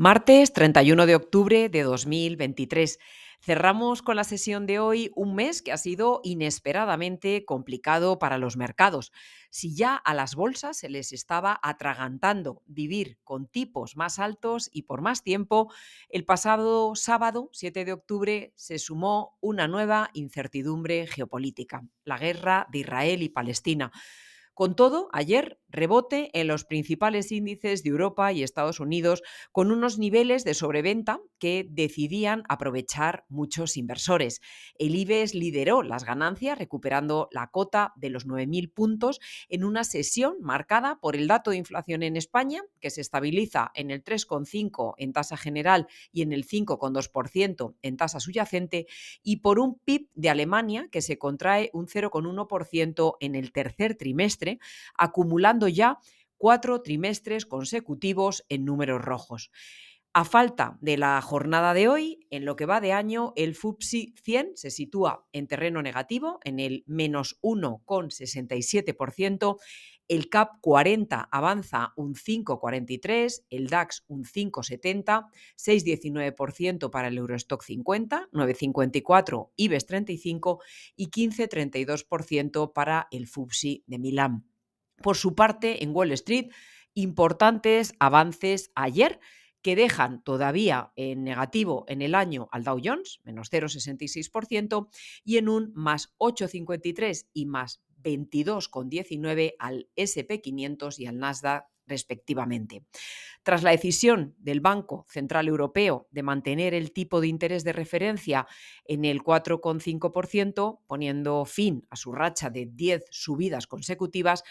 Martes 31 de octubre de 2023. Cerramos con la sesión de hoy un mes que ha sido inesperadamente complicado para los mercados. Si ya a las bolsas se les estaba atragantando vivir con tipos más altos y por más tiempo, el pasado sábado, 7 de octubre, se sumó una nueva incertidumbre geopolítica, la guerra de Israel y Palestina. Con todo, ayer rebote en los principales índices de Europa y Estados Unidos con unos niveles de sobreventa que decidían aprovechar muchos inversores. El IBEX lideró las ganancias recuperando la cota de los 9.000 puntos en una sesión marcada por el dato de inflación en España, que se estabiliza en el 3,5 en tasa general y en el 5,2% en tasa subyacente, y por un PIB de Alemania que se contrae un 0,1% en el tercer trimestre, acumulando ya cuatro trimestres consecutivos en números rojos. A falta de la jornada de hoy, en lo que va de año, el FUPSI 100 se sitúa en terreno negativo, en el menos 1,67%, el CAP 40 avanza un 5,43, el DAX un 5,70, 6,19% para el Eurostock 50, 9,54 IBEX 35 y 15,32% para el FUPSI de Milán. Por su parte, en Wall Street, importantes avances ayer que dejan todavía en negativo en el año al Dow Jones, menos 0,66%, y en un más 8,53 y más 22,19 al SP500 y al Nasdaq respectivamente. Tras la decisión del Banco Central Europeo de mantener el tipo de interés de referencia en el 4,5%, poniendo fin a su racha de 10 subidas consecutivas,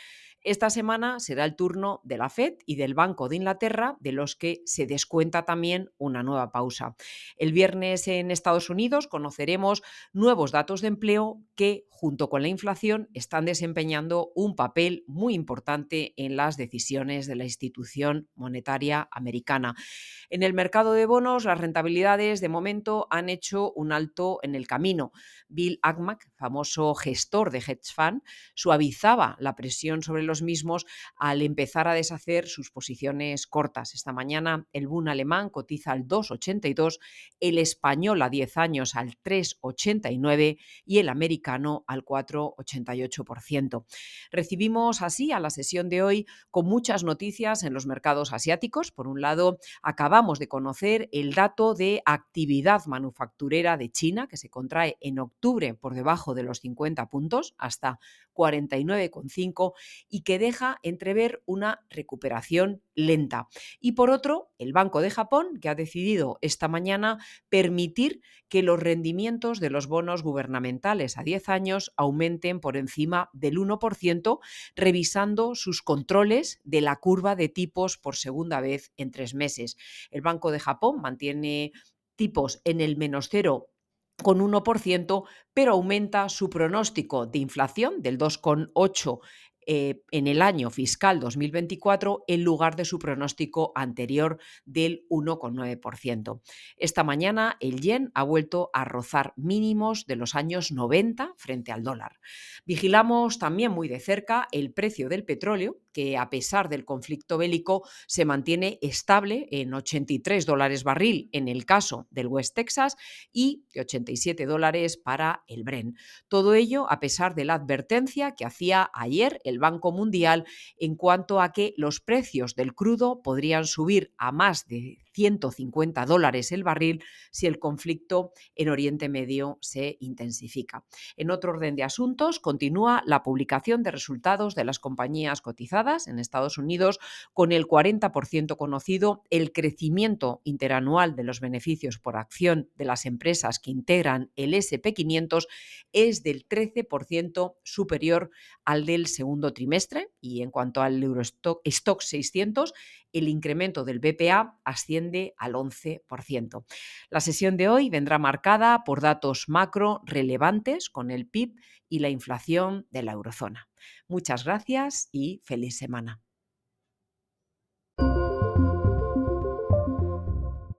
esta semana será el turno de la Fed y del Banco de Inglaterra, de los que se descuenta también una nueva pausa. El viernes en Estados Unidos conoceremos nuevos datos de empleo que, junto con la inflación, están desempeñando un papel muy importante en las decisiones de la institución monetaria americana. En el mercado de bonos, las rentabilidades de momento han hecho un alto en el camino. Bill Ackman, famoso gestor de hedge fund, suavizaba la presión sobre los mismos al empezar a deshacer sus posiciones cortas. Esta mañana el Bund alemán cotiza al 2,82, el español a 10 años al 3,89 y el americano al 4,88%. Recibimos así a la sesión de hoy con muchas noticias en los mercados asiáticos. Por un lado, acabamos de conocer el dato de actividad manufacturera de China, que se contrae en octubre por debajo de los 50 puntos, hasta 49,5 y que deja entrever una recuperación lenta. Y por otro, el Banco de Japón, que ha decidido esta mañana permitir que los rendimientos de los bonos gubernamentales a 10 años aumenten por encima del 1%, revisando sus controles de la curva de tipos por segunda vez en tres meses. El Banco de Japón mantiene tipos en el menos cero con 1%, pero aumenta su pronóstico de inflación del 2,8% eh, en el año fiscal 2024 en lugar de su pronóstico anterior del 1,9%. Esta mañana el yen ha vuelto a rozar mínimos de los años 90 frente al dólar. Vigilamos también muy de cerca el precio del petróleo, que a pesar del conflicto bélico se mantiene estable en 83 dólares barril en el caso del West Texas y 87 dólares para el Bren. Todo ello a pesar de la advertencia que hacía ayer el Banco Mundial en cuanto a que los precios del crudo podrían subir a más de 150 dólares el barril si el conflicto en Oriente Medio se intensifica. En otro orden de asuntos, continúa la publicación de resultados de las compañías cotizadas en Estados Unidos con el 40% conocido, el crecimiento interanual de los beneficios por acción de las empresas que integran el SP500 es del 13% superior al del segundo trimestre y en cuanto al Eurostock 600, el incremento del BPA asciende al 11%. La sesión de hoy vendrá marcada por datos macro relevantes con el PIB y la inflación de la eurozona. Muchas gracias y feliz semana.